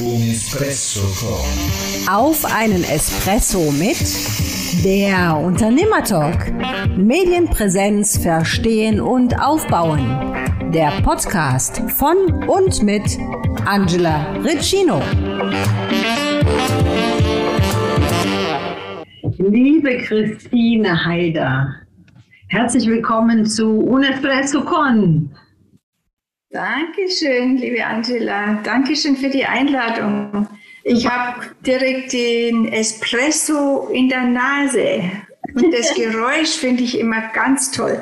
Un Espresso con. Auf einen Espresso mit der Unternehmertalk. Medienpräsenz verstehen und aufbauen. Der Podcast von und mit Angela Riccino. Liebe Christine Haider, herzlich willkommen zu Un Espresso con. Dankeschön, liebe Angela. Dankeschön für die Einladung. Ich habe direkt den Espresso in der Nase. Und das Geräusch finde ich immer ganz toll.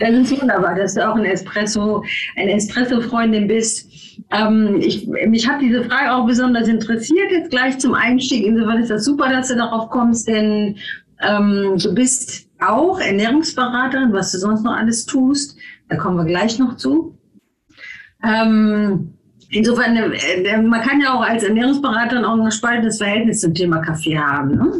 Das ist wunderbar, dass du auch ein Espresso, eine Espresso-Freundin bist. Ähm, ich, mich hat diese Frage auch besonders interessiert, jetzt gleich zum Einstieg. Insofern ist das super, dass du darauf kommst, denn ähm, du bist auch Ernährungsberaterin, was du sonst noch alles tust. Da kommen wir gleich noch zu. Ähm, insofern, äh, man kann ja auch als Ernährungsberaterin auch ein gespaltenes Verhältnis zum Thema Kaffee haben. Ne?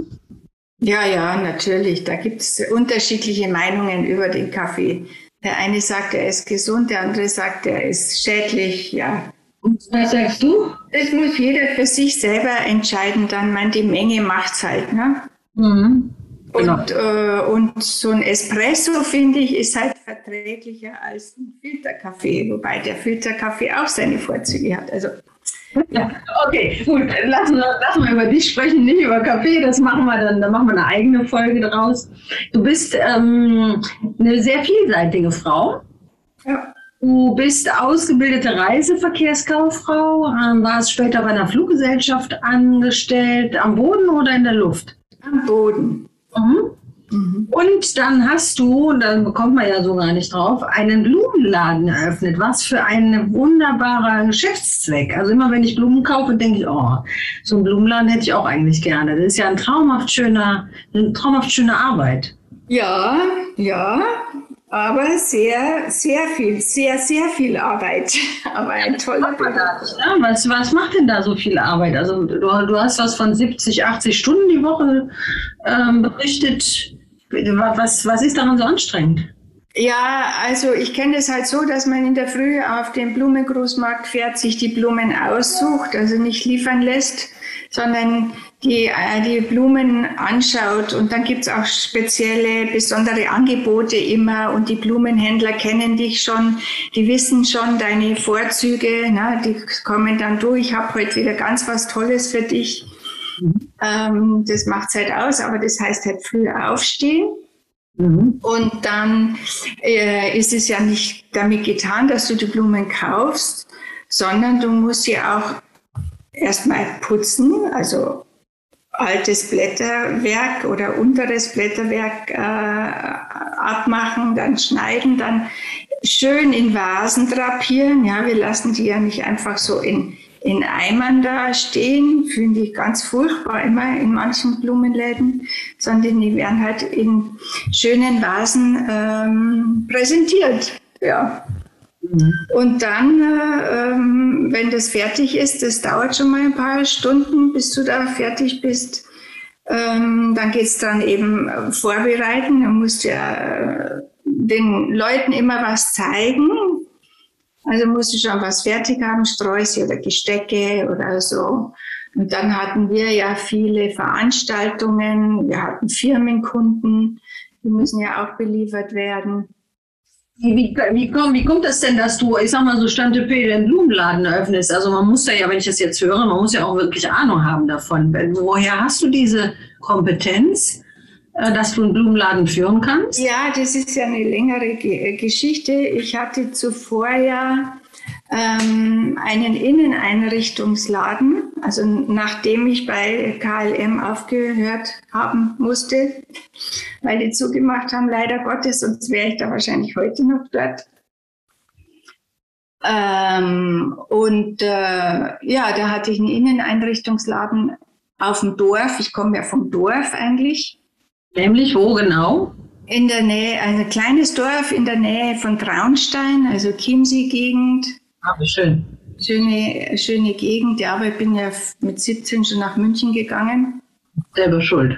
Ja, ja, natürlich. Da gibt es unterschiedliche Meinungen über den Kaffee. Der eine sagt, er ist gesund, der andere sagt, er ist schädlich. Ja. Und was sagst du? Das muss jeder für sich selber entscheiden. Dann, man, die Menge macht's halt. Ne? Mhm. Genau. Und, äh, und so ein Espresso, finde ich, ist halt verträglicher als ein Filterkaffee, wobei der Filterkaffee auch seine Vorzüge hat. Also, ja. Okay, gut, lassen wir, lassen wir über dich sprechen, nicht über Kaffee, das machen wir dann, dann machen wir eine eigene Folge daraus. Du bist ähm, eine sehr vielseitige Frau. ja. Du bist ausgebildete Reiseverkehrskauffrau, ähm, warst später bei einer Fluggesellschaft angestellt, am Boden oder in der Luft? am Boden. Mhm. Und dann hast du, und dann bekommt man ja so gar nicht drauf, einen Blumenladen eröffnet. Was für ein wunderbarer Geschäftszweck. Also immer wenn ich Blumen kaufe, denke ich, oh, so einen Blumenladen hätte ich auch eigentlich gerne. Das ist ja ein traumhaft schöner, eine traumhaft schöne Arbeit. Ja, ja, aber sehr, sehr viel, sehr, sehr viel Arbeit. Aber ein toller Beruf. Ja, was, was macht denn da so viel Arbeit? Also du, du hast was von 70, 80 Stunden die Woche ähm, berichtet. Was, was ist daran so anstrengend? Ja, also ich kenne das halt so, dass man in der Früh auf den Blumengroßmarkt fährt, sich die Blumen aussucht, also nicht liefern lässt, sondern die, äh, die Blumen anschaut. Und dann gibt's auch spezielle, besondere Angebote immer. Und die Blumenhändler kennen dich schon, die wissen schon deine Vorzüge. Ne? Die kommen dann durch, ich habe heute wieder ganz was Tolles für dich. Ähm, das macht's halt aus, aber das heißt halt früher aufstehen. Und dann äh, ist es ja nicht damit getan, dass du die Blumen kaufst, sondern du musst sie auch erstmal putzen, also altes Blätterwerk oder unteres Blätterwerk äh, abmachen, dann schneiden, dann schön in Vasen drapieren. Ja, wir lassen die ja nicht einfach so in, in Eimern da stehen, finde ich ganz furchtbar immer in manchen Blumenläden, sondern die werden halt in schönen Vasen ähm, präsentiert. Ja. Und dann, äh, ähm, wenn das fertig ist, das dauert schon mal ein paar Stunden, bis du da fertig bist. Ähm, dann geht's dann eben äh, vorbereiten. Du musst ja äh, den Leuten immer was zeigen. Also musst du schon was fertig haben, Sträuße oder Gestecke oder so. Und dann hatten wir ja viele Veranstaltungen. Wir hatten Firmenkunden, die müssen ja auch beliefert werden. Wie, wie, kommt, wie kommt das denn, dass du, ich sag mal so, Stante P den Blumenladen eröffnest? Also man muss ja, ja, wenn ich das jetzt höre, man muss ja auch wirklich Ahnung haben davon. Woher hast du diese Kompetenz, dass du einen Blumenladen führen kannst? Ja, das ist ja eine längere Ge Geschichte. Ich hatte zuvor ja ähm, einen Inneneinrichtungsladen, also nachdem ich bei KLM aufgehört haben musste, weil die zugemacht haben, leider Gottes, sonst wäre ich da wahrscheinlich heute noch dort. Ähm, und äh, ja, da hatte ich einen Inneneinrichtungsladen auf dem Dorf. Ich komme ja vom Dorf eigentlich. Nämlich wo genau? In der Nähe, also ein kleines Dorf in der Nähe von Traunstein, also Chiemsee-Gegend. Ah, wie schön. Schöne, schöne Gegend, ja, aber ich bin ja mit 17 schon nach München gegangen. Selber schuld.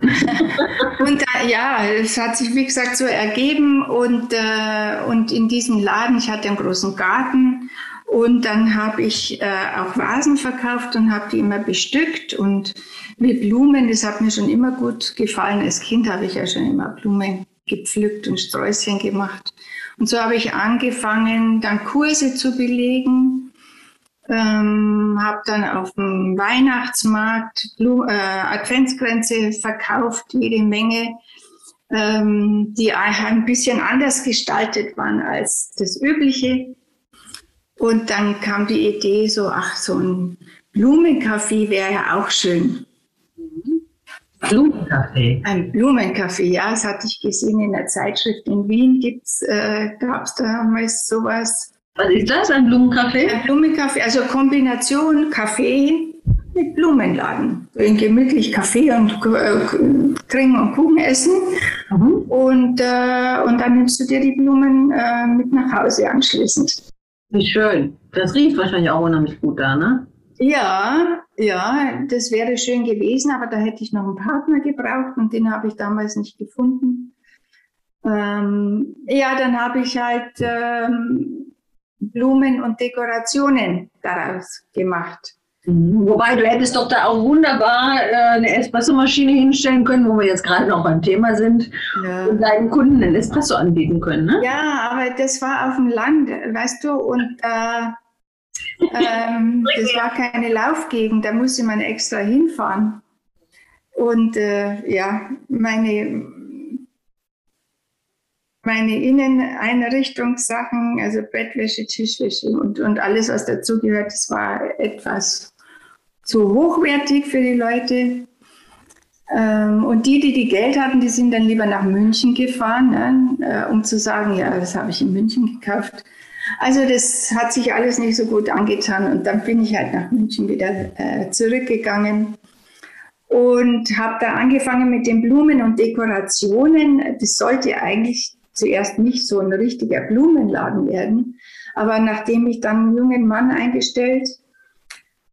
und da, ja, es hat sich wie gesagt so ergeben und, äh, und in diesem Laden, ich hatte einen großen Garten Und dann habe ich äh, auch Vasen verkauft und habe die immer bestückt und mit Blumen. Das hat mir schon immer gut gefallen. Als Kind habe ich ja schon immer Blumen gepflückt und Sträußchen gemacht. Und so habe ich angefangen, dann Kurse zu belegen. Ähm, habe dann auf dem Weihnachtsmarkt Blu äh, Adventsgrenze verkauft, jede Menge, ähm, die ein bisschen anders gestaltet waren als das übliche. Und dann kam die Idee so, ach, so ein Blumenkaffee wäre ja auch schön. Blumenkaffee. Ein Blumenkaffee, ja, das hatte ich gesehen in der Zeitschrift in Wien. äh, Gab es damals sowas. Was ist das, ein Blumenkaffee? Ein Blumenkaffee, also Kombination Kaffee mit Blumenladen. In gemütlich Kaffee und äh, trinken und Kuchen essen. Mhm. Und, äh, und dann nimmst du dir die Blumen äh, mit nach Hause anschließend. Wie schön. Das riecht wahrscheinlich auch unheimlich gut da, ne? Ja, ja, das wäre schön gewesen, aber da hätte ich noch einen Partner gebraucht und den habe ich damals nicht gefunden. Ähm, ja, dann habe ich halt ähm, Blumen und Dekorationen daraus gemacht. Wobei du hättest doch da auch wunderbar äh, eine Espressomaschine hinstellen können, wo wir jetzt gerade noch beim Thema sind, ja. und deinen Kunden einen Espresso anbieten können. Ne? Ja, aber das war auf dem Land, weißt du, und äh, ähm, das war keine Laufgegend, da musste man extra hinfahren. Und äh, ja, meine, meine Inneneinrichtungssachen, also Bettwäsche, Tischwäsche und, und alles, was dazugehört, das war etwas zu hochwertig für die Leute. Ähm, und die, die die Geld hatten, die sind dann lieber nach München gefahren, ne, äh, um zu sagen, ja, das habe ich in München gekauft. Also das hat sich alles nicht so gut angetan und dann bin ich halt nach München wieder äh, zurückgegangen und habe da angefangen mit den Blumen und Dekorationen. Das sollte eigentlich zuerst nicht so ein richtiger Blumenladen werden, aber nachdem ich dann einen jungen Mann eingestellt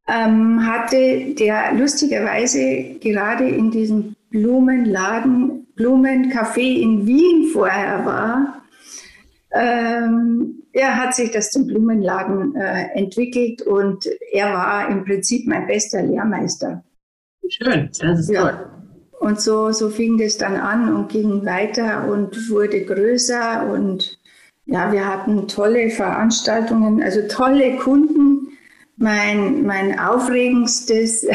ähm, hatte, der lustigerweise gerade in diesem Blumenladen, Blumencafé in Wien vorher war, ähm, er hat sich das zum Blumenladen äh, entwickelt und er war im Prinzip mein bester Lehrmeister. Schön, das ist ja. toll. Und so, so fing das dann an und ging weiter und wurde größer und ja, wir hatten tolle Veranstaltungen, also tolle Kunden. Mein, mein aufregendstes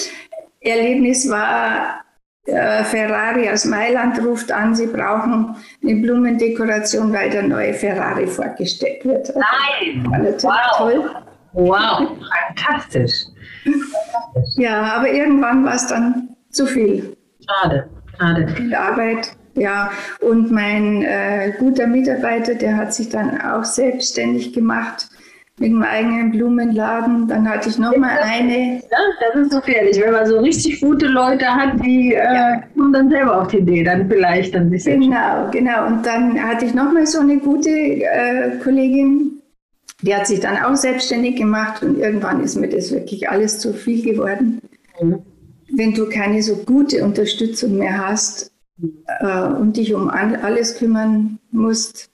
Erlebnis war äh, Ferrari aus Mailand ruft an, sie brauchen eine Blumendekoration, weil der neue Ferrari vorgestellt wird. Nein! Wow. Toll. Wow, fantastisch. Ja, aber irgendwann war es dann zu viel. Schade, schade. Viel Arbeit, ja. Und mein äh, guter Mitarbeiter, der hat sich dann auch selbstständig gemacht mit dem eigenen Blumenladen. Dann hatte ich noch mal eine. Ja, das ist gefährlich, wenn man so richtig gute Leute hat, die äh, ja. äh, kommen dann selber auf die Idee, dann vielleicht dann sich Genau, genau. Und dann hatte ich noch mal so eine gute äh, Kollegin, die hat sich dann auch selbstständig gemacht und irgendwann ist mir das wirklich alles zu viel geworden. Mhm. Wenn du keine so gute Unterstützung mehr hast äh, und dich um alles kümmern musst,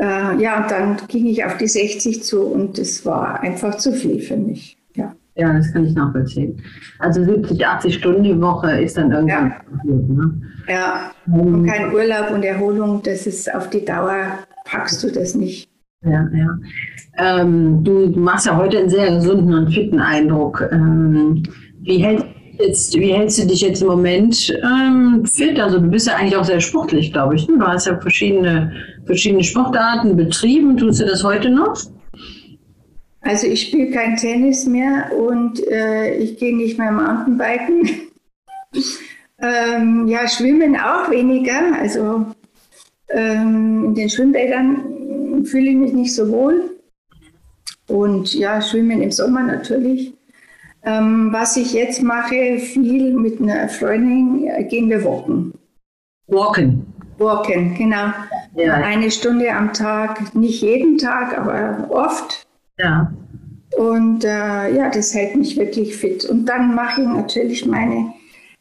äh, ja, und dann ging ich auf die 60 zu und das war einfach zu viel für mich. Ja, ja das kann ich nachvollziehen. Also 70, 80 Stunden die Woche ist dann irgendwann. Ja, gut, ne? ja. und ähm, kein Urlaub und Erholung, das ist auf die Dauer, packst du das nicht. Ja, ja. Ähm, du machst ja heute einen sehr gesunden und fitten Eindruck. Ähm, wie hältst Jetzt, wie hältst du dich jetzt im Moment ähm, fit? Also du bist ja eigentlich auch sehr sportlich, glaube ich. Ne? Du hast ja verschiedene, verschiedene Sportarten betrieben. Tust du das heute noch? Also ich spiele kein Tennis mehr und äh, ich gehe nicht mehr Mountainbiken. ähm, ja, schwimmen auch weniger. Also ähm, in den Schwimmbädern fühle ich mich nicht so wohl. Und ja, schwimmen im Sommer natürlich. Ähm, was ich jetzt mache, viel mit einer Freundin, äh, gehen wir walken. Walken. Walken, genau. Ja. Eine Stunde am Tag, nicht jeden Tag, aber oft. Ja. Und äh, ja, das hält mich wirklich fit. Und dann mache ich natürlich meine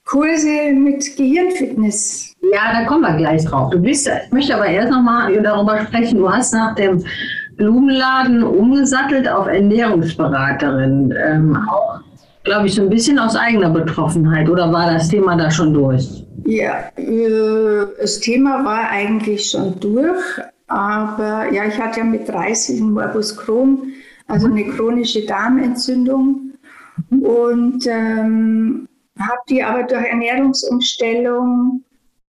Kurse mit Gehirnfitness. Ja, da kommen wir gleich drauf. Du bist, ich möchte aber erst noch mal darüber sprechen. Du hast nach dem Blumenladen umgesattelt auf Ernährungsberaterin. Ähm, auch, glaube ich, so ein bisschen aus eigener Betroffenheit oder war das Thema da schon durch? Ja, äh, das Thema war eigentlich schon durch, aber ja, ich hatte ja mit 30 ein Morbus Crohn, also eine chronische Darmentzündung und ähm, habe die aber durch Ernährungsumstellung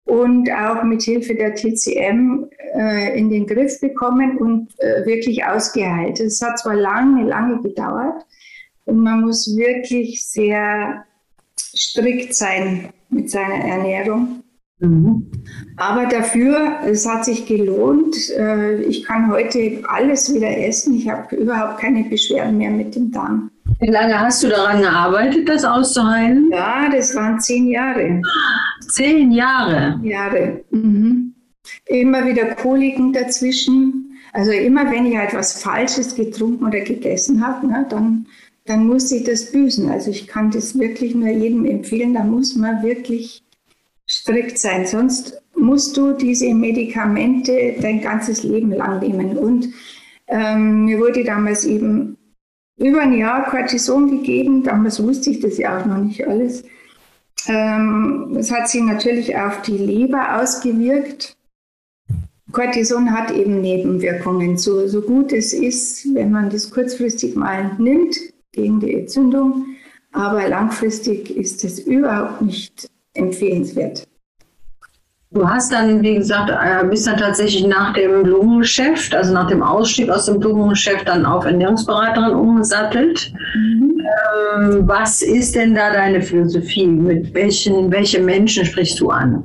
und auch mit Hilfe der TCM äh, in den Griff bekommen und äh, wirklich ausgeheilt. Es hat zwar lange, lange gedauert und man muss wirklich sehr strikt sein mit seiner Ernährung. Mhm. Aber dafür, es hat sich gelohnt. Äh, ich kann heute alles wieder essen. Ich habe überhaupt keine Beschwerden mehr mit dem Darm. Wie lange hast du daran gearbeitet, das auszuheilen? Ja, das waren zehn Jahre. Zehn Jahre? Jahre. Mhm. Immer wieder Koliken dazwischen. Also immer wenn ich etwas Falsches getrunken oder gegessen habe, ne, dann, dann muss ich das büßen. Also ich kann das wirklich nur jedem empfehlen. Da muss man wirklich strikt sein. Sonst musst du diese Medikamente dein ganzes Leben lang nehmen. Und ähm, mir wurde damals eben über ein Jahr Cortison gegeben. Damals wusste ich das ja auch noch nicht alles. Ähm, das hat sich natürlich auf die Leber ausgewirkt. Cortison hat eben Nebenwirkungen. So, so gut es ist, wenn man das kurzfristig mal nimmt gegen die Entzündung, aber langfristig ist es überhaupt nicht empfehlenswert. Du hast dann, wie gesagt, äh, bist dann tatsächlich nach dem Blumengeschäft, also nach dem Ausstieg aus dem Blumengeschäft, dann auf Ernährungsberaterin umgesattelt. Mhm. Ähm, was ist denn da deine Philosophie? Mit welchen, welche Menschen sprichst du an?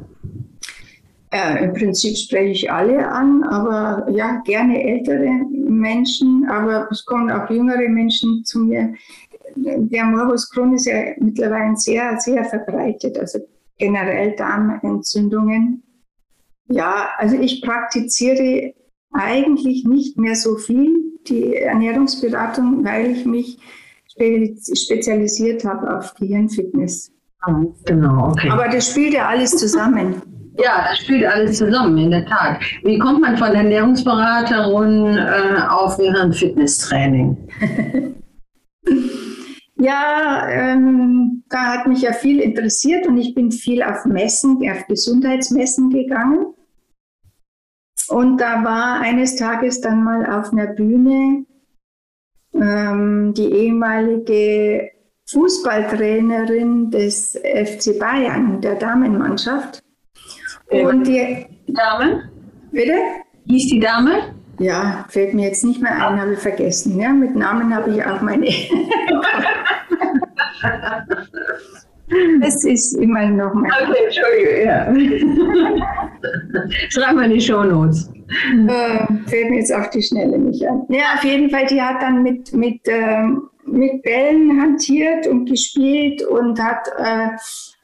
Äh, Im Prinzip spreche ich alle an, aber ja, gerne ältere Menschen, aber es kommen auch jüngere Menschen zu mir. Der Morbus Crohn ist ja mittlerweile sehr, sehr verbreitet. Also generell Darmentzündungen. Ja, also ich praktiziere eigentlich nicht mehr so viel die Ernährungsberatung, weil ich mich spezialisiert habe auf Gehirnfitness. Ah, genau, okay. Aber das spielt ja alles zusammen. Ja, das spielt alles zusammen, in der Tat. Wie kommt man von Ernährungsberaterin äh, auf Gehirnfitnesstraining? Ja, ähm, da hat mich ja viel interessiert und ich bin viel auf Messen, auf Gesundheitsmessen gegangen. Und da war eines Tages dann mal auf einer Bühne ähm, die ehemalige Fußballtrainerin des FC Bayern, der Damenmannschaft. Und die Dame? Bitte? Hieß die Dame? Ja, fällt mir jetzt nicht mehr ein, habe ich vergessen. Ja, mit Namen habe ich auch meine. das ist immer noch mein. Okay, Entschuldigung, ja. Schreib mal in die Shownotes. Äh, fällt mir jetzt auf die Schnelle nicht an. Ja, auf jeden Fall, die hat dann mit, mit, äh, mit Bällen hantiert und gespielt und hat, äh,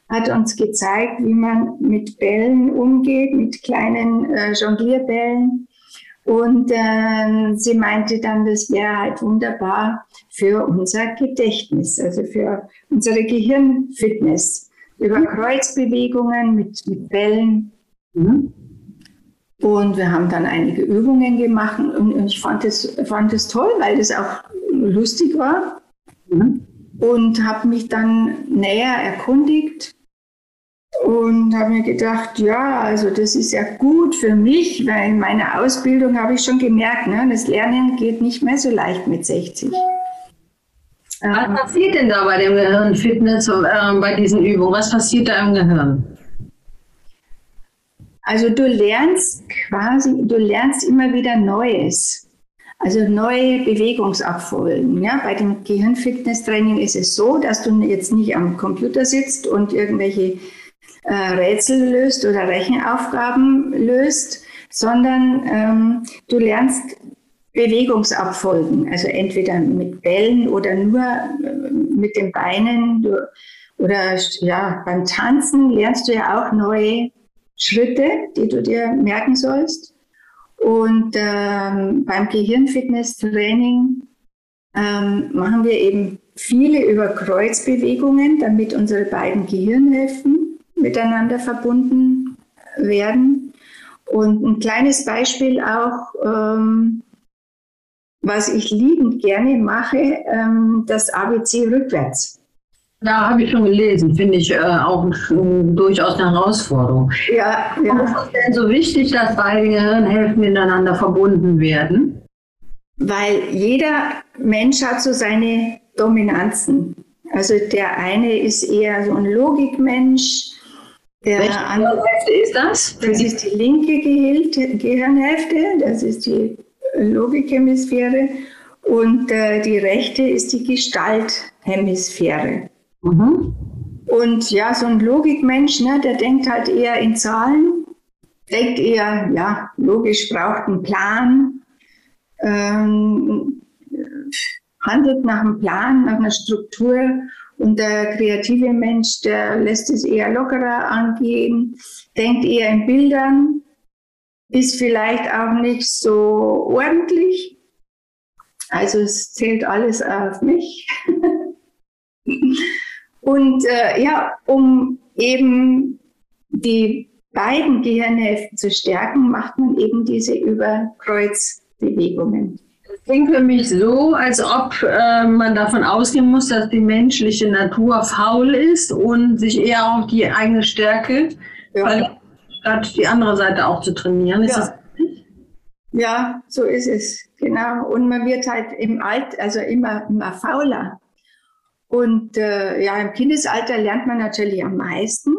hat uns gezeigt, wie man mit Bällen umgeht, mit kleinen äh, Jonglierbällen. Und äh, sie meinte dann, das wäre halt wunderbar für unser Gedächtnis, also für unsere Gehirnfitness. Über Kreuzbewegungen mit, mit Bällen. Mhm. Und wir haben dann einige Übungen gemacht und, und ich fand es fand toll, weil das auch lustig war. Mhm. Und habe mich dann näher erkundigt und habe mir gedacht, ja, also das ist ja gut für mich, weil in meiner Ausbildung habe ich schon gemerkt, ne, das Lernen geht nicht mehr so leicht mit 60. Was ähm, passiert denn da bei dem Gehirnfitness, äh, bei diesen Übungen? Was passiert da im Gehirn? Also du lernst quasi, du lernst immer wieder Neues. Also neue Bewegungsabfolgen. Ja? Bei dem Gehirnfitnesstraining ist es so, dass du jetzt nicht am Computer sitzt und irgendwelche äh, Rätsel löst oder Rechenaufgaben löst, sondern ähm, du lernst Bewegungsabfolgen, also entweder mit Bällen oder nur äh, mit den Beinen. Du, oder ja, beim Tanzen lernst du ja auch neue Schritte, die du dir merken sollst. Und ähm, beim Gehirnfitnesstraining ähm, machen wir eben viele über Kreuzbewegungen, damit unsere beiden Gehirnhälften miteinander verbunden werden. Und ein kleines Beispiel auch, ähm, was ich liebend gerne mache, ähm, das ABC rückwärts. Da habe ich schon gelesen, finde ich äh, auch ein, durchaus eine Herausforderung. Ja, ja. Warum ist es denn so wichtig, dass beide Gehirnhälften miteinander verbunden werden? Weil jeder Mensch hat so seine Dominanzen. Also der eine ist eher so ein Logikmensch. Der Welche Gehirnhälfte ist das? das ist die linke Gehil- Gehirnhälfte, das ist die Logikhemisphäre. Und äh, die rechte ist die Gestalthemisphäre. Mhm. Und ja, so ein Logikmensch, ne, der denkt halt eher in Zahlen, denkt eher, ja, logisch braucht einen Plan, ähm, handelt nach einem Plan, nach einer Struktur. Und der kreative Mensch, der lässt es eher lockerer angehen, denkt eher in Bildern, ist vielleicht auch nicht so ordentlich. Also es zählt alles auf mich. Und äh, ja, um eben die beiden Gehirnhälften zu stärken, macht man eben diese Überkreuzbewegungen. Klingt für mich so, als ob äh, man davon ausgehen muss, dass die menschliche Natur faul ist und sich eher auf die eigene Stärke Ja. verlässt, statt die andere Seite auch zu trainieren. Ist Ja. das Ja, so ist es, genau. Und man wird halt im Alt, also immer, immer fauler. Und äh, ja, im Kindesalter lernt man natürlich am meisten.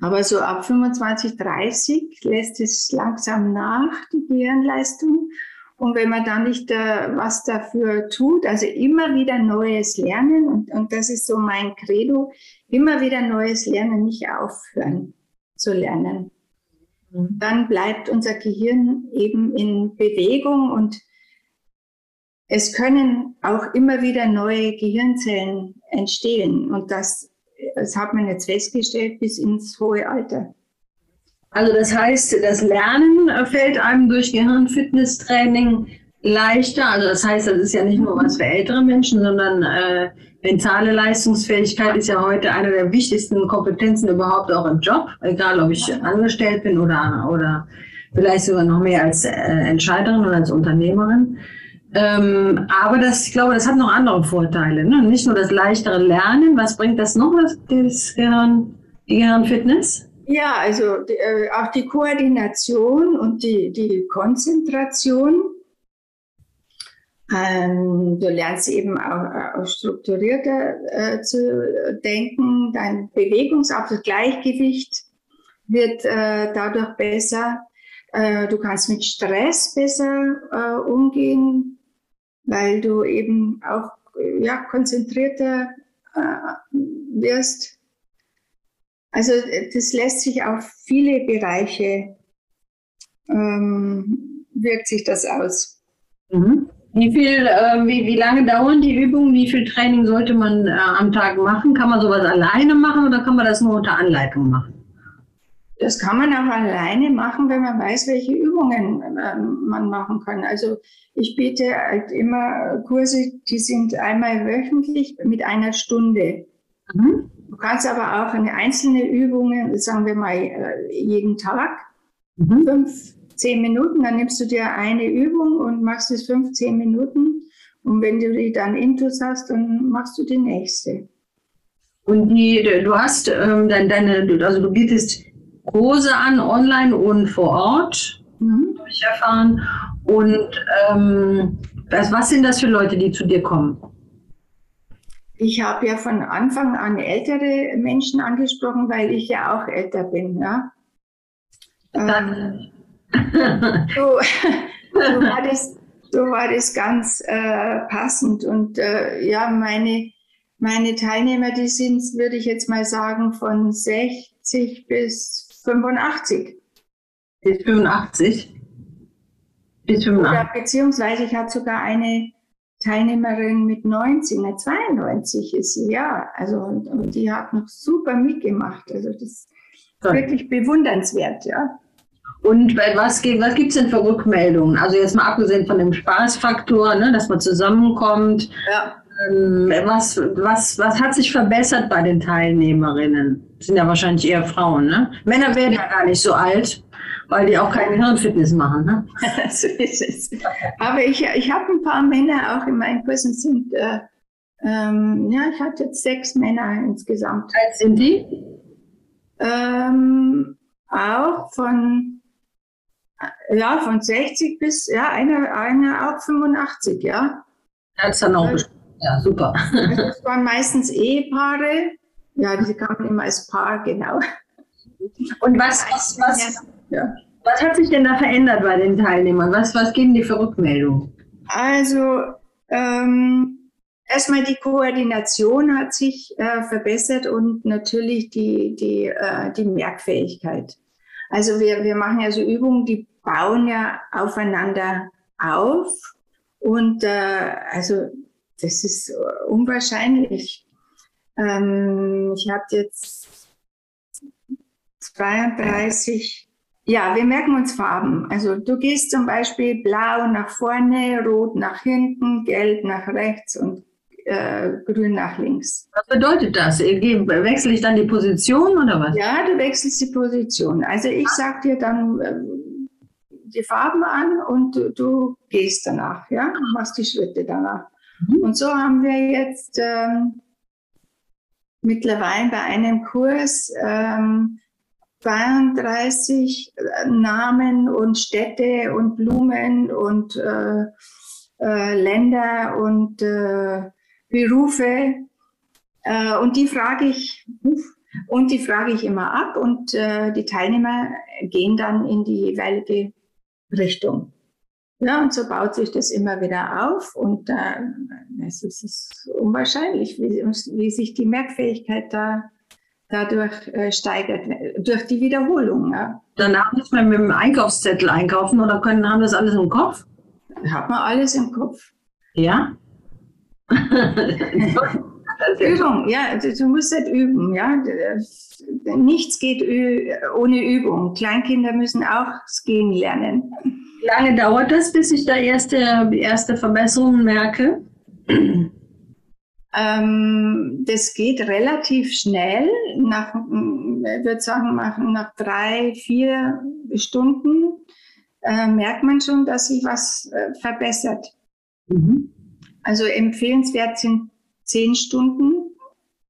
Aber so ab 25, 30 lässt es langsam nach, die Gehirnleistung. Und wenn man dann nicht äh, was dafür tut, also immer wieder Neues lernen, und, und das ist so mein Credo, immer wieder Neues lernen, nicht aufhören zu lernen dann bleibt unser Gehirn eben in Bewegung und es können auch immer wieder neue Gehirnzellen entstehen. Und das, das hat man jetzt festgestellt bis ins hohe Alter. Also das heißt, das Lernen fällt einem durch Gehirnfitnesstraining leichter. Also das heißt, das ist ja nicht nur was für ältere Menschen, sondern äh, mentale Leistungsfähigkeit ist ja heute eine der wichtigsten Kompetenzen überhaupt auch im Job, egal ob ich angestellt bin oder, oder vielleicht sogar noch mehr als äh, Entscheiderin oder als Unternehmerin. Ähm, aber das, ich glaube, das hat noch andere Vorteile. Ne? Nicht nur das leichtere Lernen. Was bringt das noch, das, das Gehirn, die Gehirnfitness? Ja, also die, äh, auch die Koordination und die, die Konzentration. Ähm, du lernst eben auch, auch strukturierter äh, zu denken. Dein Bewegungsablauf, Gleichgewicht wird äh, dadurch besser. Äh, du kannst mit Stress besser äh, umgehen, weil du eben auch äh, ja, konzentrierter äh, wirst. Also äh, das lässt sich auf viele Bereiche, ähm, wirkt sich das aus. Mhm. Wie viel, äh, wie, wie lange dauern die Übungen? Wie viel Training sollte man äh, am Tag machen? Kann man sowas alleine machen oder kann man das nur unter Anleitung machen? Das kann man auch alleine machen, wenn man weiß, welche Übungen ähm, man machen kann. Also ich biete halt immer Kurse, die sind einmal wöchentlich mit einer Stunde. Mhm. Du kannst aber auch eine einzelne Übung, sagen wir mal äh, jeden Tag, Mhm. fünf, zehn Minuten, dann nimmst du dir eine Übung und machst es fünf, zehn Minuten. Und wenn du die dann intus hast, dann machst du die nächste. Und die, du hast ähm, dein, deine, also du bietest Kurse an, online und vor Ort, Mhm. habe ich erfahren. Und ähm, was, was sind das für Leute, die zu dir kommen? Ich habe ja von Anfang an ältere Menschen angesprochen, weil ich ja auch älter bin. Ja? Ähm, so, so, war das, so war das ganz äh, passend. Und äh, ja, meine, meine Teilnehmer, die sind, würde ich jetzt mal sagen, von 60 bis 85. Bis 85? Bis 85. Oder beziehungsweise ich hatte sogar eine Teilnehmerin mit 19, ne, 92 ist sie, ja. Also und, und die hat noch super mitgemacht. Also das ist Toll. wirklich bewundernswert, ja. Und bei was, was gibt es denn für Rückmeldungen? Also jetzt mal abgesehen von dem Spaßfaktor, ne, dass man zusammenkommt. Ja. Ähm, was, was, was hat sich verbessert bei den Teilnehmerinnen? Das sind ja wahrscheinlich eher Frauen, ne? Männer werden ja gar nicht so alt. Weil die auch keine Hirnfitness machen. Ne? so ist es. Aber ich, ich habe ein paar Männer auch in meinen Kursen sind, äh, ähm, ja, ich hatte jetzt sechs Männer insgesamt. Wie alt sind die? Ähm, auch von, äh, ja, von 60 bis, ja, einer, einer auch 85, ja. Das ist dann auch bestimmt. Ja, super. Also das waren meistens Ehepaare. Ja, die kamen immer als Paar, genau. Und was, was, was, Ja. was hat sich denn da verändert bei den Teilnehmern? Was, was geben die für Rückmeldungen? Also ähm, erstmal die Koordination hat sich äh, verbessert und natürlich die, die, äh, die Merkfähigkeit. Also wir, wir machen ja so Übungen, die bauen ja aufeinander auf und äh, also das ist unwahrscheinlich. Ähm, ich habe jetzt 32 ja, wir merken uns Farben. Also du gehst zum Beispiel blau nach vorne, rot nach hinten, gelb nach rechts und äh, grün nach links. Was bedeutet das? Wechsle ich dann die Position oder was? Ja, du wechselst die Position. Also ich sag dir dann ähm, die Farben an und du, du gehst danach, ja, machst die Schritte danach. Mhm. Und so haben wir jetzt ähm, mittlerweile bei einem Kurs ähm, 32 Namen und Städte und Blumen und äh, äh, Länder und äh, Berufe. Äh, und die frage ich, und die frage ich immer ab und äh, die Teilnehmer gehen dann in die jeweilige Richtung. Ja, und so baut sich das immer wieder auf und äh, es ist unwahrscheinlich, wie, wie sich die Merkfähigkeit da dadurch äh, steigert, durch die Wiederholung. Ja. Danach müssen wir mit dem Einkaufszettel einkaufen oder können, haben das alles im Kopf? Hat man alles im Kopf. Ja? Übung, ja, du, musst halt üben, ja. Nichts geht ohne Übung. Kleinkinder müssen auch Gehen lernen. Wie lange dauert das, bis ich da erste, erste Verbesserungen merke? Ähm, das geht relativ schnell. Nach, würde sagen, nach, nach drei, vier Stunden äh, merkt man schon, dass sich was äh, verbessert. Mhm. Also empfehlenswert sind zehn Stunden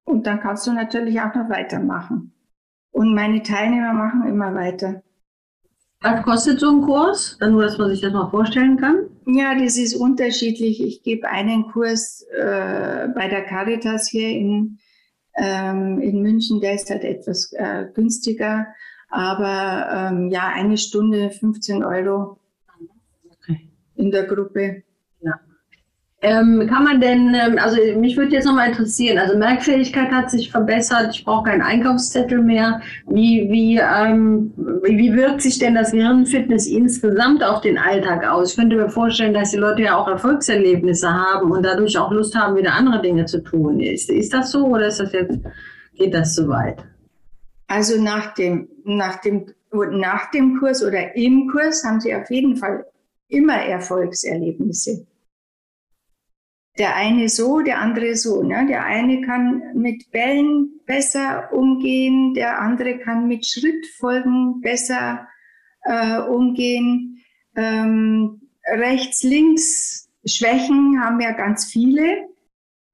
und dann kannst du natürlich auch noch weitermachen. Und meine Teilnehmer machen immer weiter. Was kostet so ein Kurs? Nur, dass man sich das mal vorstellen kann. Ja, das ist unterschiedlich. Ich gebe einen Kurs äh, bei der Caritas hier in, ähm, in München, der ist halt etwas äh, günstiger. Aber ähm, ja, eine Stunde 15 Euro Okay. in der Gruppe. Ähm, kann man denn, ähm, also mich würde jetzt nochmal interessieren, also Merkfähigkeit hat sich verbessert, ich brauche keinen Einkaufszettel mehr. Wie, wie, ähm, wie wirkt sich denn das Gehirnfitness insgesamt auf den Alltag aus? Ich könnte mir vorstellen, dass die Leute ja auch Erfolgserlebnisse haben und dadurch auch Lust haben, wieder andere Dinge zu tun. Ist, ist das so oder ist das jetzt, geht das zu weit? Also nach dem, nach, dem, nach dem Kurs oder im Kurs haben sie auf jeden Fall immer Erfolgserlebnisse. Der eine so, der andere so. Ne? Der eine kann mit Bällen besser umgehen, der andere kann mit Schrittfolgen besser äh, umgehen. Ähm, rechts, links Schwächen haben ja ganz viele.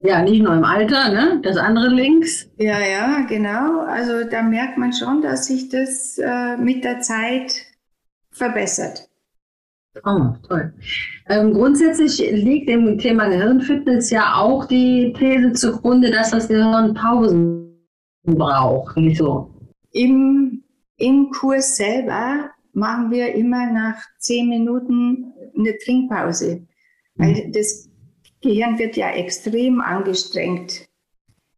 Ja, nicht nur im Alter, ne? Das andere links. Ja, ja, genau. Also da merkt man schon, dass sich das äh, mit der Zeit verbessert. Oh, toll. Ähm, grundsätzlich liegt dem Thema Gehirnfitness ja auch die These zugrunde, dass das Gehirn Pausen braucht. Nicht so. Im, Im Kurs selber machen wir immer nach zehn Minuten eine Trinkpause, weil das Gehirn wird ja extrem angestrengt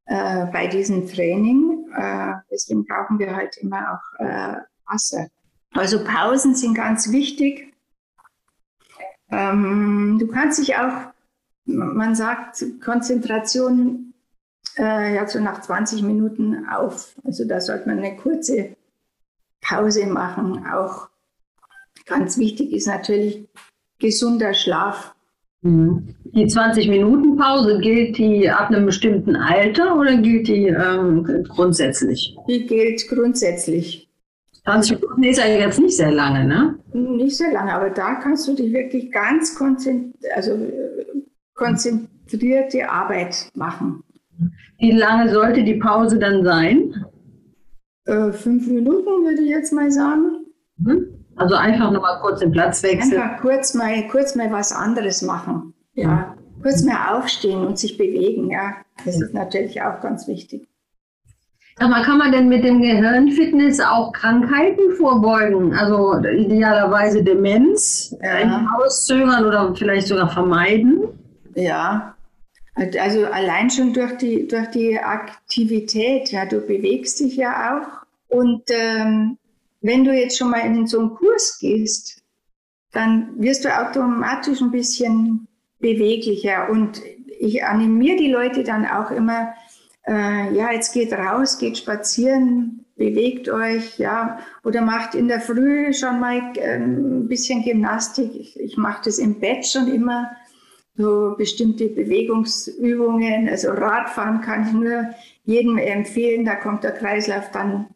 äh, bei diesem Training. Äh, deswegen brauchen wir halt immer auch äh, Wasser. Also Pausen sind ganz wichtig. Ähm, du kannst dich auch, man sagt, Konzentration äh, ja so nach 20 Minuten auf. Also da sollte man eine kurze Pause machen. Auch ganz wichtig ist natürlich gesunder Schlaf. Mhm. Die 20 Minuten Pause gilt die ab einem bestimmten Alter oder gilt die ähm, grundsätzlich? Die gilt grundsätzlich. 20 Minuten ist ja jetzt nicht sehr lange, ne? Nicht sehr lange, aber da kannst du dich wirklich ganz konzentri also, konzentrierte Arbeit machen. Wie lange sollte die Pause dann sein? Äh, fünf Minuten würde ich jetzt mal sagen. Mhm. Also einfach nochmal kurz den Platz wechseln. Einfach kurz mal, kurz mal was anderes machen. Ja. Kurz mal aufstehen und sich bewegen, ja. Das ist natürlich auch ganz wichtig. Aber kann man denn mit dem Gehirnfitness auch Krankheiten vorbeugen? Also idealerweise Demenz ja. auszögern oder vielleicht sogar vermeiden? Ja, also allein schon durch die, durch die Aktivität, ja, du bewegst dich ja auch. Und ähm, wenn du jetzt schon mal in so einen Kurs gehst, dann wirst du automatisch ein bisschen beweglicher. Und ich animiere die Leute dann auch immer, äh, ja, jetzt geht raus, geht spazieren, bewegt euch, ja, oder macht in der Früh schon mal äh, ein bisschen Gymnastik. Ich, ich mache das im Bett schon immer, so bestimmte Bewegungsübungen. Also Radfahren kann ich nur jedem empfehlen, da kommt der Kreislauf dann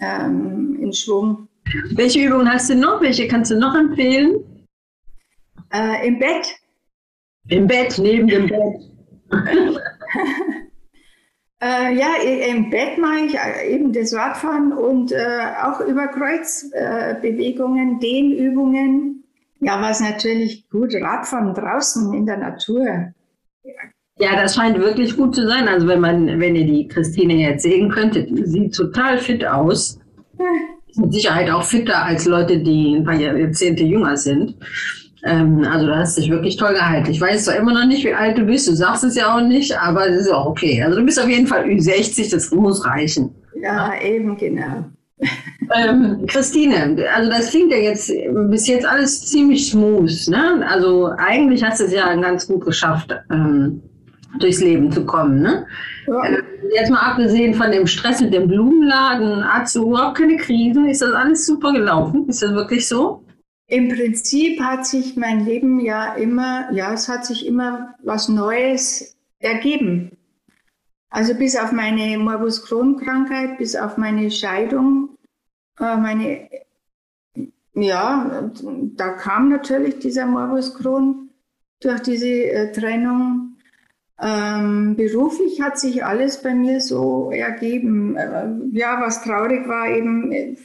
ähm, in Schwung. Welche Übungen hast du noch? Welche kannst du noch empfehlen? Äh, Im Bett. Im Bett, neben dem Bett. Äh, ja, im Bett mache ich äh, eben das Radfahren und äh, auch über Kreuzbewegungen, äh, Dehnübungen. Ja, was natürlich gut, Radfahren draußen in der Natur. Ja, das scheint wirklich gut zu sein. Also wenn man, wenn ihr die Christine jetzt sehen könntet, sieht total fit aus. Mit Sicherheit auch fitter als Leute, die ein paar Jahrzehnte jünger sind. Ähm, also da hast du dich wirklich toll gehalten. Ich weiß zwar immer noch nicht, wie alt du bist, du sagst es ja auch nicht, aber es ist auch okay. Also du bist auf jeden Fall Ü60, das muss reichen. Ja, eben genau. Ähm, Christine, also das klingt ja jetzt bis jetzt alles ziemlich smooth. Ne? Also eigentlich hast du es ja ganz gut geschafft, ähm, durchs Leben zu kommen. Ne? Ja. Äh, jetzt mal abgesehen von dem Stress mit dem Blumenladen, hast du überhaupt keine Krisen? Ist das alles super gelaufen? Ist das wirklich so? Im Prinzip hat sich mein Leben ja immer, ja, es hat sich immer was Neues ergeben. Also bis auf meine Morbus Crohn-Krankheit, bis auf meine Scheidung, äh, meine, ja, da kam natürlich dieser Morbus Crohn durch diese äh, Trennung. Ähm, beruflich hat sich alles bei mir so ergeben. Äh, ja, was traurig war eben,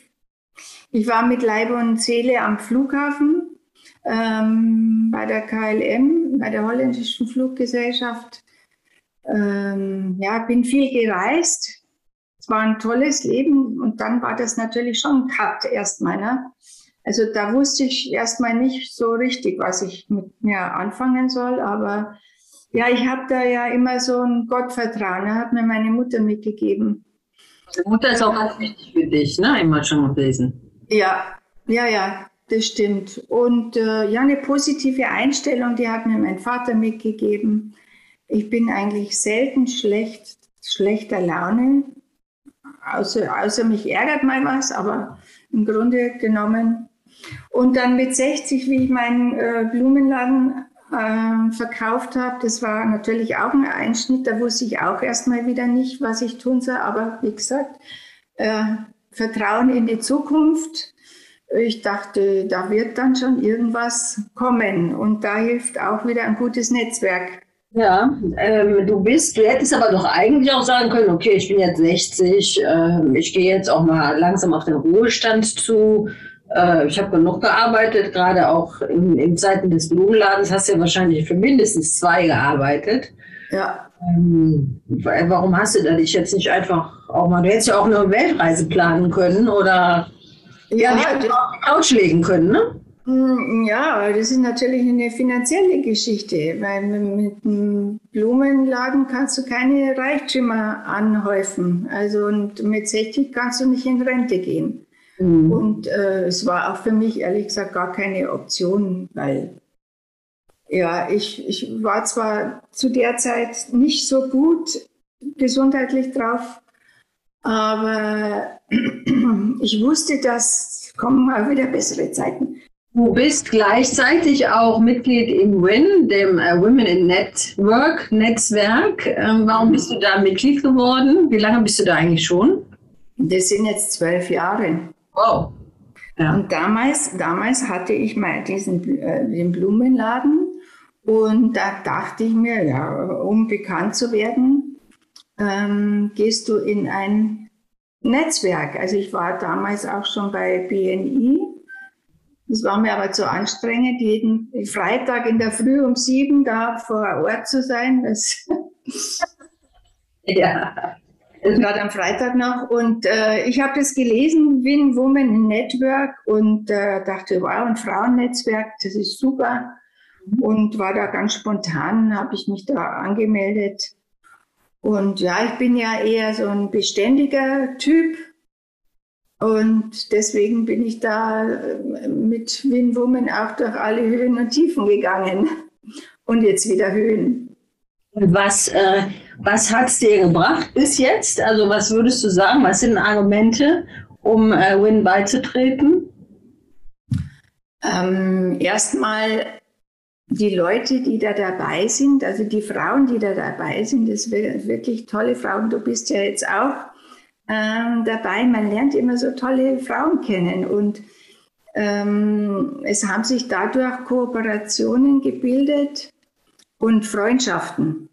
ich war mit Leib und Seele am Flughafen ähm, bei der KLM, bei der holländischen Fluggesellschaft. Ähm, ja, bin viel gereist. Es war ein tolles Leben und dann war das natürlich schon ein Cut erstmal. Ne? Also da wusste ich erstmal nicht so richtig, was ich mit mir anfangen soll, aber ja, ich habe da ja immer so ein Gottvertrauen, ne? hat mir meine Mutter mitgegeben. Die Mutter ist auch ganz wichtig für dich, ne? Immer schon gewesen. Ja, ja, ja, das stimmt. Und äh, ja, eine positive Einstellung, die hat mir mein Vater mitgegeben. Ich bin eigentlich selten schlecht, schlechter Laune. Außer, außer mich ärgert mal was, aber im Grunde genommen. Und dann mit 60, wie ich meinen äh, Blumenladen äh, verkauft habe, das war natürlich auch ein Einschnitt. Da wusste ich auch erstmal wieder nicht, was ich tun soll. Aber wie gesagt, äh, Vertrauen in die Zukunft. Ich dachte, da wird dann schon irgendwas kommen und da hilft auch wieder ein gutes Netzwerk. Ja, ähm, du bist, du hättest aber doch eigentlich auch sagen können, okay, ich bin jetzt 60, äh, ich gehe jetzt auch mal langsam auf den Ruhestand zu. Äh, ich habe genug gearbeitet, gerade auch in, in Zeiten des Blumenladens hast du ja wahrscheinlich für mindestens zwei gearbeitet. Ja. Ähm, warum hast du da dich jetzt nicht einfach auch mal, du hättest ja auch eine Weltreise planen können oder ja, ja auf die Couch legen können, ne? Hm, ja, das ist natürlich eine finanzielle Geschichte, weil mit einem Blumenladen kannst du keine Reichtümer anhäufen. Also und mit 60 kannst du nicht in Rente gehen. Mhm. Und äh, es war auch für mich ehrlich gesagt gar keine Option, weil ja, ich, ich war zwar zu der Zeit nicht so gut gesundheitlich drauf, aber ich wusste, dass kommen auch wieder bessere Zeiten. Du bist gleichzeitig auch Mitglied im WIN, dem äh, Women in Network Netzwerk. Ähm, warum bist du da Mitglied geworden? Wie lange bist du da eigentlich schon? Das sind jetzt zwölf Jahre. Wow. Ja. Und damals, damals hatte ich mal diesen äh, den Blumenladen und da dachte ich mir, ja, um bekannt zu werden, ähm, gehst du in ein Netzwerk. Also ich war damals auch schon bei BNI. Das war mir aber zu anstrengend, jeden Freitag in der Früh um sieben da vor Ort zu sein. Das ja. Das war am Freitag noch. Und äh, ich habe das gelesen, Win Woman Network, und äh, dachte, wow, ein Frauennetzwerk, das ist super. Und war da ganz spontan, habe ich mich da angemeldet. Und ja, ich bin ja eher so ein beständiger Typ. Und deswegen bin ich da äh, mit Win Woman auch durch alle Höhen und Tiefen gegangen. Und jetzt wieder Höhen. Was, äh, was hat es dir gebracht bis jetzt? Also was würdest du sagen? Was sind Argumente, um äh, Win beizutreten? Ähm, Erstmal die Leute, die da dabei sind, also die Frauen, die da dabei sind, das sind wirklich tolle Frauen. Du bist ja jetzt auch ähm, dabei. Man lernt immer so tolle Frauen kennen und ähm, es haben sich dadurch Kooperationen gebildet und Freundschaften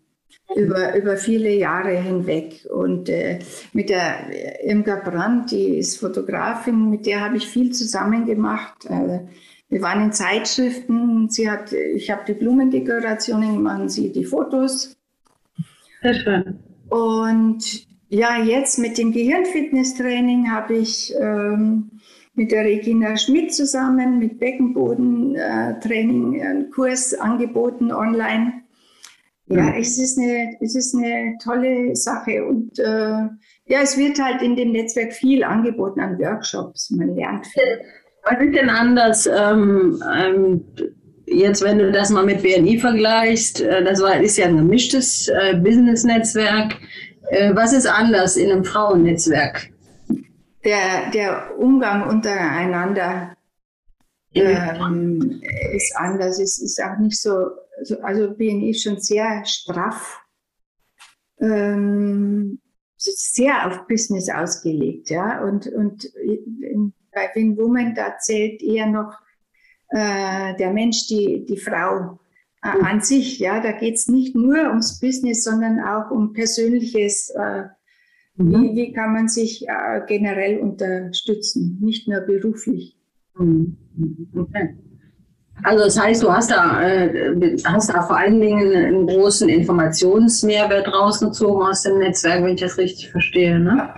über, über viele Jahre hinweg. Und äh, mit der Irmgard Brandt, die ist Fotografin, mit der habe ich viel zusammen gemacht. Äh, wir waren in Zeitschriften. Sie hat, ich habe die Blumendekorationen gemacht, sie die Fotos. Sehr schön. Und ja, jetzt mit dem Gehirnfitnesstraining habe ich ähm, mit der Regina Schmidt zusammen mit Beckenbodentraining äh, einen Kurs angeboten online. Ja, es ist eine, es ist eine tolle Sache und äh, ja, es wird halt in dem Netzwerk viel angeboten an Workshops. Man lernt viel. Was ist denn anders? Ähm, ähm, jetzt, wenn du das mal mit BNI vergleichst, äh, das war, ist ja ein gemischtes äh, Business-Netzwerk. Äh, was ist anders in einem Frauennetzwerk? der, der Umgang untereinander ähm, ist anders. Es ist auch nicht so, also BNI ist schon sehr straff, ähm, sehr auf Business ausgelegt, ja. Und, und bei Win Woman, da zählt eher noch äh, der Mensch, die, die Frau äh, an sich, ja. Da geht es nicht nur ums Business, sondern auch um Persönliches. Äh, Mhm. Wie, wie, kann man sich äh, generell unterstützen, nicht nur beruflich? Mhm. Okay. Also das heißt, du hast da, äh, hast da vor allen Dingen einen großen Informationsmehrwert rausgezogen aus dem Netzwerk, wenn ich das richtig verstehe. Ne?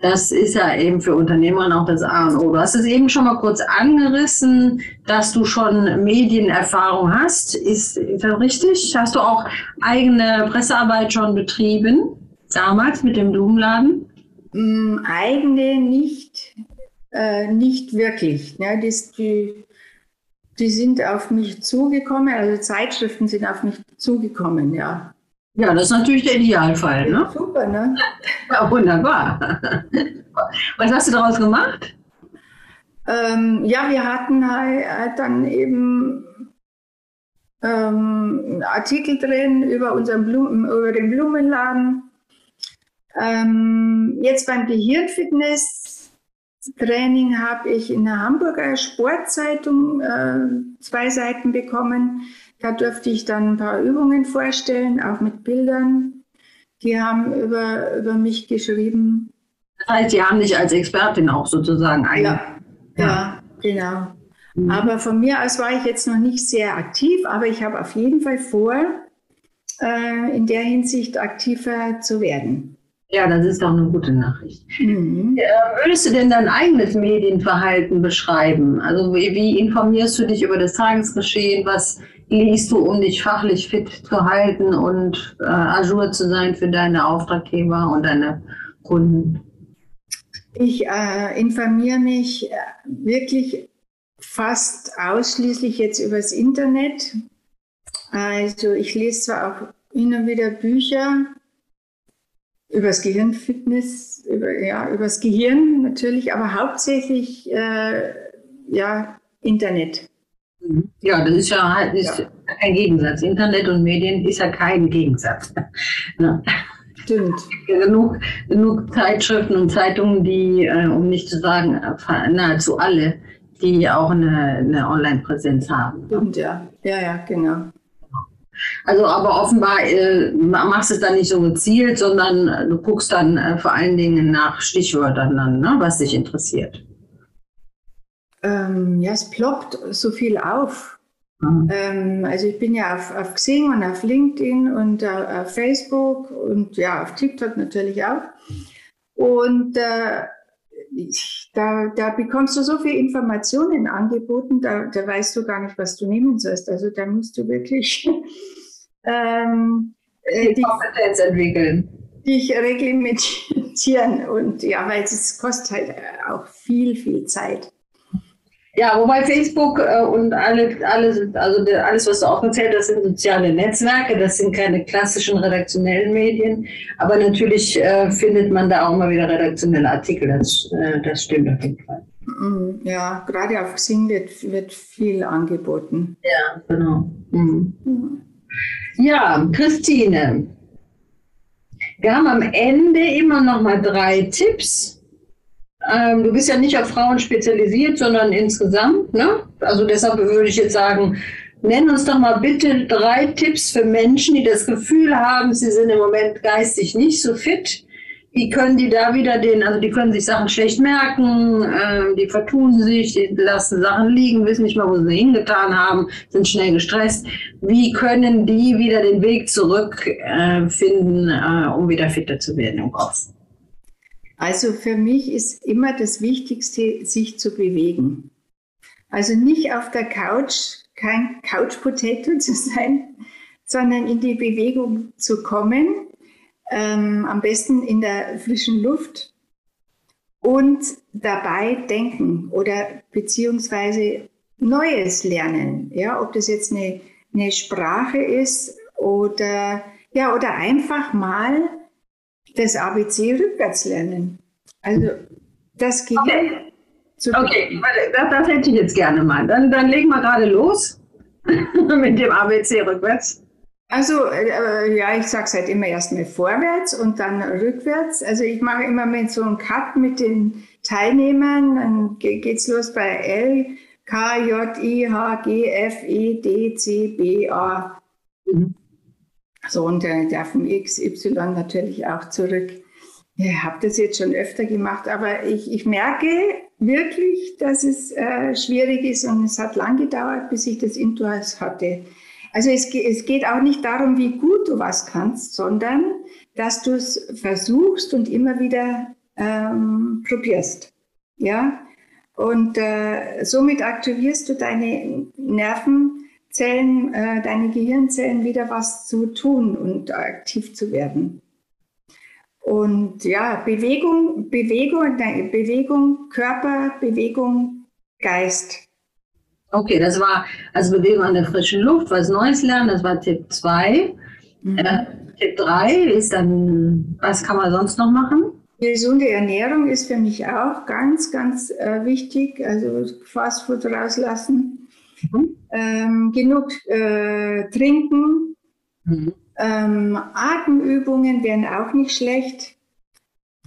Das ist ja eben für Unternehmer auch das A und O. Du hast es eben schon mal kurz angerissen, dass du schon Medienerfahrung hast. Ist, das richtig? Hast du auch eigene Pressearbeit schon betrieben? damals mit dem Blumenladen? Mm, eigene nicht, äh, nicht wirklich. Ne? Das, die, die sind auf mich zugekommen, also Zeitschriften sind auf mich zugekommen, ja. Ja, das ist natürlich der Idealfall, ne? Super, ne? Ja, wunderbar. Was hast du daraus gemacht? Ähm, ja, wir hatten halt, dann eben ähm, Artikel drin über, unseren Blumen, über den Blumenladen ähm, jetzt beim Gehirnfitness-Training habe ich in der Hamburger Sportzeitung äh, zwei Seiten bekommen. Da durfte ich dann ein paar Übungen vorstellen, auch mit Bildern. Die haben über, über mich geschrieben. Das heißt, die haben dich als Expertin auch sozusagen ein. Ja, ja genau. Mhm. Aber von mir aus war ich jetzt noch nicht sehr aktiv, aber ich habe auf jeden Fall vor, äh, in der Hinsicht aktiver zu werden. Ja, das ist doch eine gute Nachricht. Mhm. Würdest du denn dein eigenes Medienverhalten beschreiben? Also wie, wie, informierst du dich über das Tagesgeschehen? Was liest du, um dich fachlich fit zu halten und äh, ajour zu sein für deine Auftraggeber und deine Kunden? Ich äh, informiere mich äh, wirklich fast ausschließlich jetzt übers Internet. Also ich lese zwar auch immer wieder Bücher, übers Gehirnfitness, über, ja, übers Gehirn natürlich, aber hauptsächlich äh, ja, Internet. Mhm. Ja, das ist ja halt ist ja. kein Gegensatz. Internet und Medien ist ja kein Gegensatz. ne? Stimmt. Genug, genug Zeitschriften und Zeitungen, die, äh, um nicht zu sagen, äh, nahezu alle, die auch eine, eine Online-Präsenz haben. Stimmt, ja. Ja, ja, genau. Also, aber offenbar äh, machst du es dann nicht so gezielt, sondern äh, du guckst dann äh, vor allen Dingen nach Stichwörtern dann, ne, was dich interessiert. Ähm, ja, es ploppt so viel auf. Mhm. Ähm, also ich bin ja auf, auf Xing und auf LinkedIn und uh, auf Facebook und ja, auf TikTok natürlich auch. Und äh, da, da bekommst du so viele Informationen angeboten, da, da weißt du gar nicht, was du nehmen sollst. Also da musst du wirklich ähm, äh, die Kompetenz entwickeln. Dich reglementieren und ja, weil es kostet halt auch viel, viel Zeit. Ja, wobei Facebook äh, und alle, alles, also alles, was du auch erzählt hast, sind soziale Netzwerke. Das sind keine klassischen redaktionellen Medien. Aber natürlich äh, findet man da auch mal wieder redaktionelle Artikel. Das, äh, das stimmt auf jeden Fall. Mm, ja, gerade auf Xing wird, wird viel angeboten. Ja, genau. Mhm. Ja, Christine. Wir haben am Ende immer noch mal drei Tipps ähm, du bist ja nicht auf Frauen spezialisiert, sondern insgesamt. Ne? Also deshalb würde ich jetzt sagen, nenn uns doch mal bitte drei Tipps für Menschen, die das Gefühl haben, sie sind im Moment geistig nicht so fit. Wie können die da wieder den, also die können sich Sachen schlecht merken, äh, die vertun sich, die lassen Sachen liegen, wissen nicht mal, wo sie hingetan haben, sind schnell gestresst. Wie können die wieder den Weg zurückfinden, äh, äh, um wieder fitter zu werden im Kopf? Also für mich ist immer das Wichtigste, sich zu bewegen. Also nicht auf der Couch, kein Couch-Potato zu sein, sondern in die Bewegung zu kommen, ähm, am besten in der frischen Luft und dabei denken oder beziehungsweise Neues lernen. Ja, ob das jetzt eine, eine Sprache ist oder, ja, oder einfach mal das ABC rückwärts lernen. Also das geht. Okay, okay. Das, das, hätte ich jetzt gerne mal. Dann, dann legen wir gerade los mit dem ABC rückwärts. Also äh, ja, ich sage es halt immer erstmal vorwärts und dann rückwärts. Also ich mache immer mit so einem Cut mit den Teilnehmern. Dann geht es los bei L, K, J, I, H, G, F, E, D, C, B, A. Mhm. So, und der, der vom XY natürlich auch zurück. Ich habe das jetzt schon öfter gemacht, aber ich, ich merke wirklich, dass es äh, schwierig ist und es hat lang gedauert, bis ich das Intus hatte. Also es, es geht auch nicht darum, wie gut du was kannst, sondern dass du es versuchst und immer wieder ähm, probierst. Ja, und äh, somit aktivierst du deine Nerven Zellen, äh, deine Gehirnzellen wieder was zu tun und aktiv zu werden. Und ja, Bewegung, Bewegung, Bewegung, Körper, Bewegung, Geist. Okay, das war also Bewegung an der frischen Luft, was Neues lernen, das war Tipp 2. Mhm. Äh, Tipp 3 ist dann, was kann man sonst noch machen? Gesunde Ernährung ist für mich auch ganz, ganz äh, wichtig. Also Fastfood rauslassen. Mhm. Ähm, genug äh, trinken. Mhm. Ähm, Atemübungen wären auch nicht schlecht.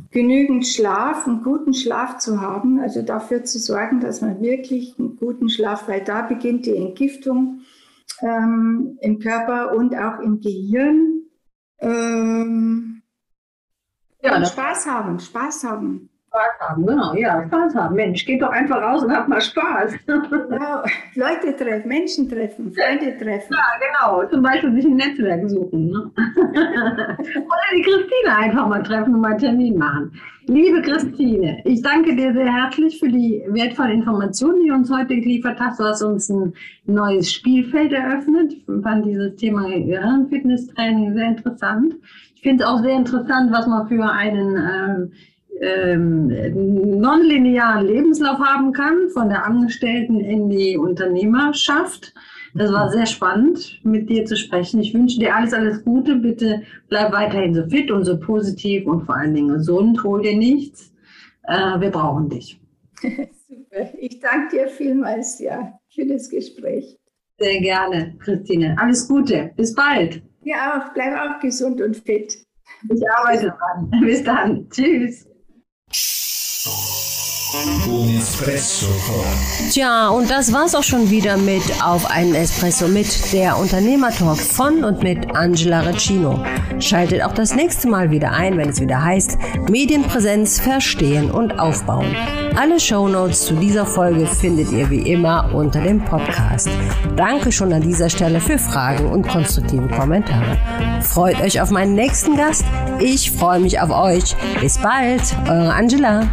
Genügend Schlaf, einen guten Schlaf zu haben, also dafür zu sorgen, dass man wirklich einen guten Schlaf, weil da beginnt die Entgiftung ähm, im Körper und auch im Gehirn. Ähm, ja, Spaß haben, Spaß haben. Spaß haben, genau, ja, Spaß haben. Mensch, geht doch einfach raus und hab mal Spaß. Genau, Leute treffen, Menschen treffen, Freunde treffen. Ja, genau, zum Beispiel sich ein Netzwerk suchen. Ne? Oder die Christine einfach mal treffen und mal einen Termin machen. Liebe Christine, ich danke dir sehr herzlich für die wertvollen Informationen, die du uns heute geliefert hast. Du hast uns ein neues Spielfeld eröffnet. Ich fand dieses Thema Gehirnfitnesstraining sehr interessant. Ich finde es auch sehr interessant, was man für einen äh, ähm, nonlinearen Lebenslauf haben kann, von der Angestellten in die Unternehmerschaft. Das war sehr spannend, mit dir zu sprechen. Ich wünsche dir alles, alles Gute. Bitte bleib weiterhin so fit und so positiv und vor allen Dingen gesund. Hol dir nichts. Äh, wir brauchen dich. Super. Ich danke dir vielmals ja, für das Gespräch. Sehr gerne, Christine. Alles Gute. Bis bald. Ja auch. Bleib auch gesund und fit. Ich arbeite dran. Bis dann. Tschüss. Tja, und das war's auch schon wieder mit Auf einen Espresso mit der Unternehmertalk von und mit Angela Recino. Schaltet auch das nächste Mal wieder ein, wenn es wieder heißt Medienpräsenz verstehen und aufbauen. Alle Shownotes zu dieser Folge findet ihr wie immer unter dem Podcast. Danke schon an dieser Stelle für Fragen und konstruktive Kommentare. Freut euch auf meinen nächsten Gast. Ich freue mich auf euch. Bis bald, eure Angela.